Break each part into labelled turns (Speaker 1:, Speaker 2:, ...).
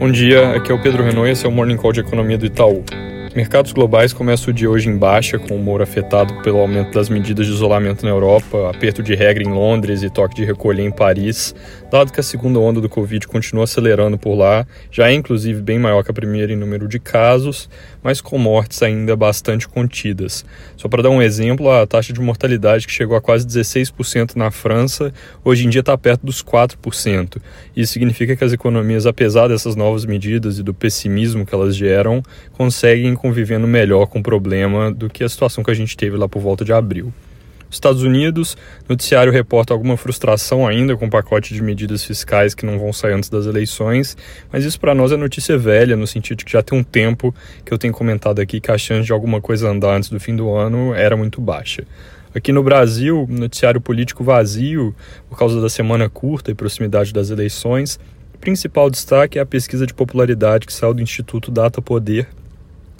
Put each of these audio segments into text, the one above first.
Speaker 1: Bom dia, aqui é o Pedro e esse é o Morning Call de Economia do Itaú. Mercados globais começam o dia hoje em baixa, com o humor afetado pelo aumento das medidas de isolamento na Europa, aperto de regra em Londres e toque de recolher em Paris, dado que a segunda onda do Covid continua acelerando por lá, já é inclusive bem maior que a primeira em número de casos, mas com mortes ainda bastante contidas. Só para dar um exemplo, a taxa de mortalidade que chegou a quase 16% na França, hoje em dia está perto dos 4%. Isso significa que as economias, apesar dessas novas medidas e do pessimismo que elas geram, conseguem convivendo melhor com o problema do que a situação que a gente teve lá por volta de abril. Estados Unidos, noticiário reporta alguma frustração ainda com o pacote de medidas fiscais que não vão sair antes das eleições, mas isso para nós é notícia velha, no sentido de que já tem um tempo que eu tenho comentado aqui que a chance de alguma coisa andar antes do fim do ano era muito baixa. Aqui no Brasil, noticiário político vazio por causa da semana curta e proximidade das eleições. O principal destaque é a pesquisa de popularidade que saiu do Instituto Data Poder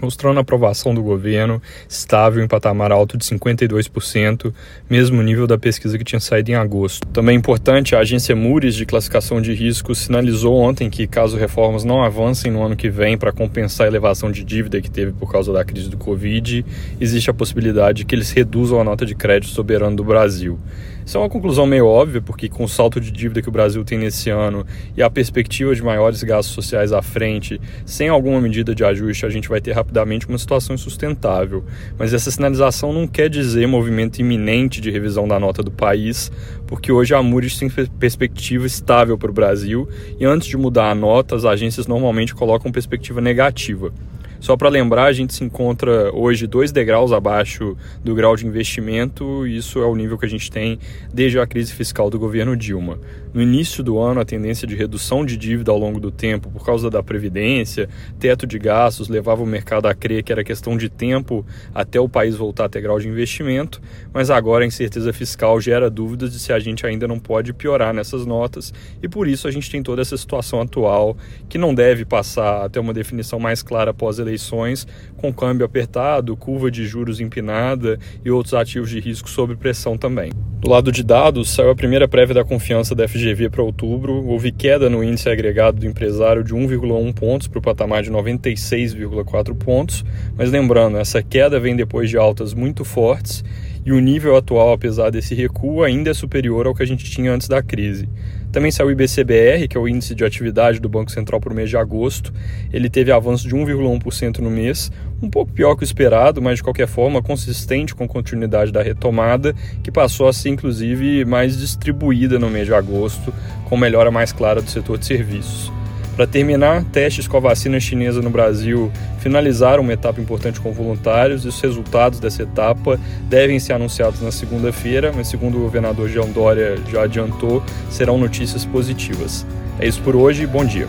Speaker 1: mostrando a aprovação do governo estável em patamar alto de 52%, mesmo nível da pesquisa que tinha saído em agosto. Também importante, a agência Moody's de classificação de risco sinalizou ontem que caso reformas não avancem no ano que vem para compensar a elevação de dívida que teve por causa da crise do Covid, existe a possibilidade de que eles reduzam a nota de crédito soberano do Brasil. Isso é uma conclusão meio óbvia, porque com o salto de dívida que o Brasil tem nesse ano e a perspectiva de maiores gastos sociais à frente, sem alguma medida de ajuste, a gente vai ter rapidamente uma situação insustentável. Mas essa sinalização não quer dizer movimento iminente de revisão da nota do país, porque hoje a Moody's tem perspectiva estável para o Brasil e antes de mudar a nota, as agências normalmente colocam perspectiva negativa. Só para lembrar, a gente se encontra hoje dois degraus abaixo do grau de investimento, e isso é o nível que a gente tem desde a crise fiscal do governo Dilma. No início do ano, a tendência de redução de dívida ao longo do tempo, por causa da previdência, teto de gastos, levava o mercado a crer que era questão de tempo até o país voltar a ter grau de investimento, mas agora a incerteza fiscal gera dúvidas de se a gente ainda não pode piorar nessas notas, e por isso a gente tem toda essa situação atual que não deve passar até uma definição mais clara após a eleições, com câmbio apertado, curva de juros empinada e outros ativos de risco sob pressão também. Do lado de dados, saiu a primeira prévia da confiança da FGV para outubro, houve queda no índice agregado do empresário de 1,1 pontos para o patamar de 96,4 pontos, mas lembrando, essa queda vem depois de altas muito fortes e o nível atual, apesar desse recuo, ainda é superior ao que a gente tinha antes da crise. Também saiu o IBCBR, que é o índice de atividade do Banco Central para o mês de agosto. Ele teve avanço de 1,1% no mês, um pouco pior que o esperado, mas de qualquer forma consistente com a continuidade da retomada, que passou a ser inclusive mais distribuída no mês de agosto, com melhora mais clara do setor de serviços. Para terminar, testes com a vacina chinesa no Brasil finalizaram uma etapa importante com voluntários e os resultados dessa etapa devem ser anunciados na segunda-feira, mas segundo o governador João Dória já adiantou, serão notícias positivas. É isso por hoje, bom dia.